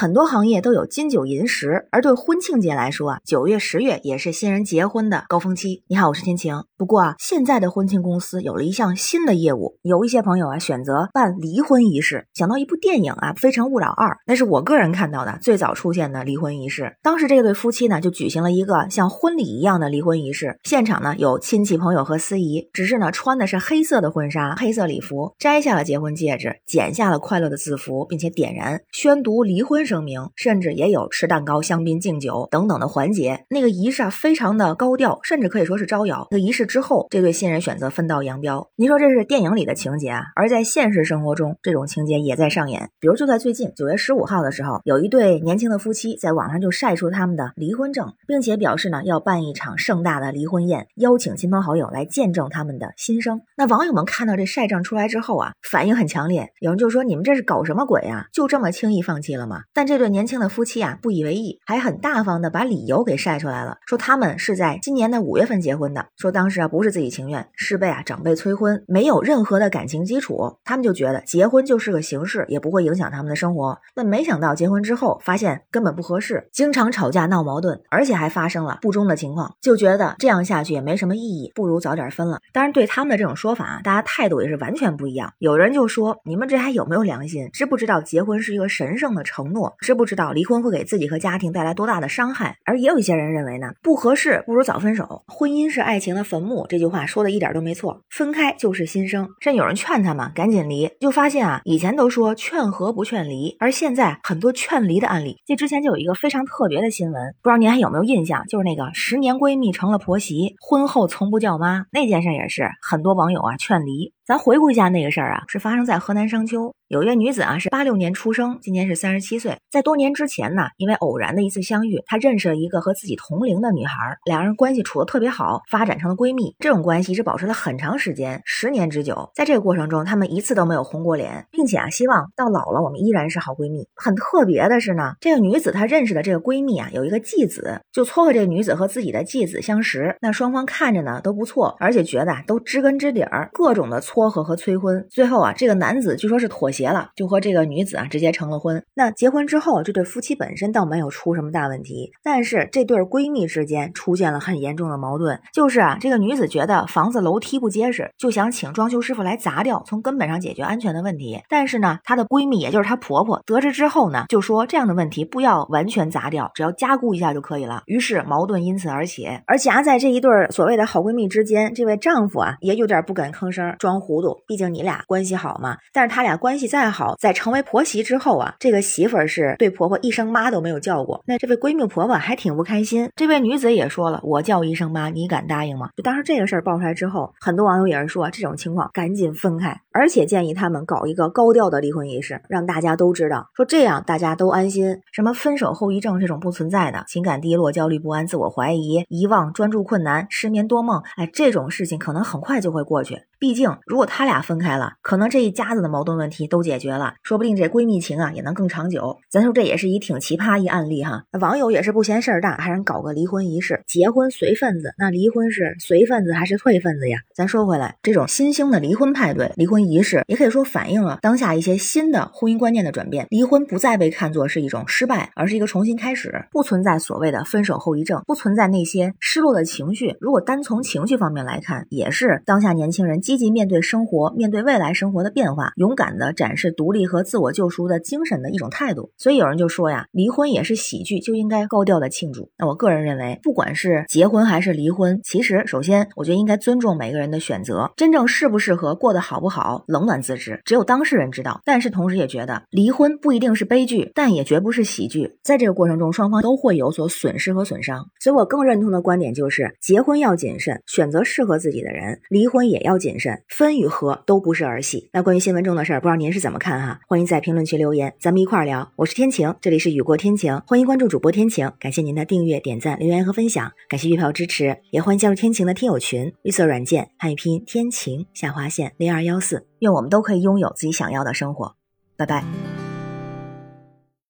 很多行业都有金九银十，而对婚庆节来说啊，九月、十月也是新人结婚的高峰期。你好，我是天晴。不过啊，现在的婚庆公司有了一项新的业务，有一些朋友啊选择办离婚仪式。想到一部电影啊，《非诚勿扰二》，那是我个人看到的最早出现的离婚仪式。当时这对夫妻呢，就举行了一个像婚礼一样的离婚仪式，现场呢有亲戚朋友和司仪，只是呢穿的是黑色的婚纱、黑色礼服，摘下了结婚戒指，剪下了快乐的字符，并且点燃宣读离婚。声明，甚至也有吃蛋糕、香槟、敬酒等等的环节。那个仪式啊，非常的高调，甚至可以说是招摇。那仪式之后，这对新人选择分道扬镳。您说这是电影里的情节啊？而在现实生活中，这种情节也在上演。比如就在最近九月十五号的时候，有一对年轻的夫妻在网上就晒出他们的离婚证，并且表示呢要办一场盛大的离婚宴，邀请亲朋好友来见证他们的新生。那网友们看到这晒证出来之后啊，反应很强烈。有人就说：“你们这是搞什么鬼啊？就这么轻易放弃了吗？”但这对年轻的夫妻啊不以为意，还很大方的把理由给晒出来了，说他们是在今年的五月份结婚的，说当时啊不是自己情愿，是被啊长辈催婚，没有任何的感情基础，他们就觉得结婚就是个形式，也不会影响他们的生活。但没想到结婚之后发现根本不合适，经常吵架闹矛盾，而且还发生了不忠的情况，就觉得这样下去也没什么意义，不如早点分了。当然，对他们的这种说法，大家态度也是完全不一样。有人就说：“你们这还有没有良心？知不知道结婚是一个神圣的承诺？知不？”知道离婚会给自己和家庭带来多大的伤害，而也有一些人认为呢，不合适不如早分手。婚姻是爱情的坟墓，这句话说的一点都没错。分开就是新生，甚至有人劝他们赶紧离，就发现啊，以前都说劝和不劝离，而现在很多劝离的案例。这之前就有一个非常特别的新闻，不知道您还有没有印象？就是那个十年闺蜜成了婆媳，婚后从不叫妈那件事，也是很多网友啊劝离。咱回顾一下那个事儿啊，是发生在河南商丘，有一位女子啊，是八六年出生，今年是三十七岁。在多年之前呢，因为偶然的一次相遇，她认识了一个和自己同龄的女孩，两人关系处的特别好，发展成了闺蜜。这种关系一直保持了很长时间，十年之久。在这个过程中，他们一次都没有红过脸，并且啊，希望到老了我们依然是好闺蜜。很特别的是呢，这个女子她认识的这个闺蜜啊，有一个继子，就撮合这个女子和自己的继子相识。那双方看着呢都不错，而且觉得都知根知底儿，各种的撮。撮合和催婚，最后啊，这个男子据说是妥协了，就和这个女子啊直接成了婚。那结婚之后，这对夫妻本身倒没有出什么大问题，但是这对闺蜜之间出现了很严重的矛盾，就是啊，这个女子觉得房子楼梯不结实，就想请装修师傅来砸掉，从根本上解决安全的问题。但是呢，她的闺蜜也就是她婆婆得知之后呢，就说这样的问题不要完全砸掉，只要加固一下就可以了。于是矛盾因此而起，而夹在这一对所谓的好闺蜜之间，这位丈夫啊也有点不敢吭声，装。糊糊涂，毕竟你俩关系好嘛。但是他俩关系再好，在成为婆媳之后啊，这个媳妇儿是对婆婆一声妈都没有叫过。那这位闺蜜婆婆还挺不开心。这位女子也说了，我叫一声妈，你敢答应吗？就当时这个事儿爆出来之后，很多网友也是说，这种情况赶紧分开，而且建议他们搞一个高调的离婚仪式，让大家都知道，说这样大家都安心。什么分手后遗症这种不存在的，情感低落、焦虑不安、自我怀疑、遗忘、专注困难、失眠多梦，哎，这种事情可能很快就会过去。毕竟，如果他俩分开了，可能这一家子的矛盾问题都解决了，说不定这闺蜜情啊也能更长久。咱说这也是一挺奇葩一案例哈。网友也是不嫌事儿大，还让搞个离婚仪式。结婚随份子，那离婚是随份子还是退份子呀？咱说回来，这种新兴的离婚派对、离婚仪式，也可以说反映了当下一些新的婚姻观念的转变。离婚不再被看作是一种失败，而是一个重新开始，不存在所谓的分手后遗症，不存在那些失落的情绪。如果单从情绪方面来看，也是当下年轻人。积极面对生活，面对未来生活的变化，勇敢的展示独立和自我救赎的精神的一种态度。所以有人就说呀，离婚也是喜剧，就应该高调的庆祝。那我个人认为，不管是结婚还是离婚，其实首先我觉得应该尊重每个人的选择，真正适不适合，过得好不好，冷暖自知，只有当事人知道。但是同时也觉得，离婚不一定是悲剧，但也绝不是喜剧。在这个过程中，双方都会有所损失和损伤。所以我更认同的观点就是，结婚要谨慎，选择适合自己的人；离婚也要谨。分与合都不是儿戏。那关于新闻中的事儿，不知道您是怎么看哈？欢迎在评论区留言，咱们一块儿聊。我是天晴，这里是雨过天晴，欢迎关注主播天晴。感谢您的订阅、点赞、留言和分享，感谢月票支持，也欢迎加入天晴的听友群，绿色软件汉语拼音天晴下划线零二幺四。愿我们都可以拥有自己想要的生活。拜拜。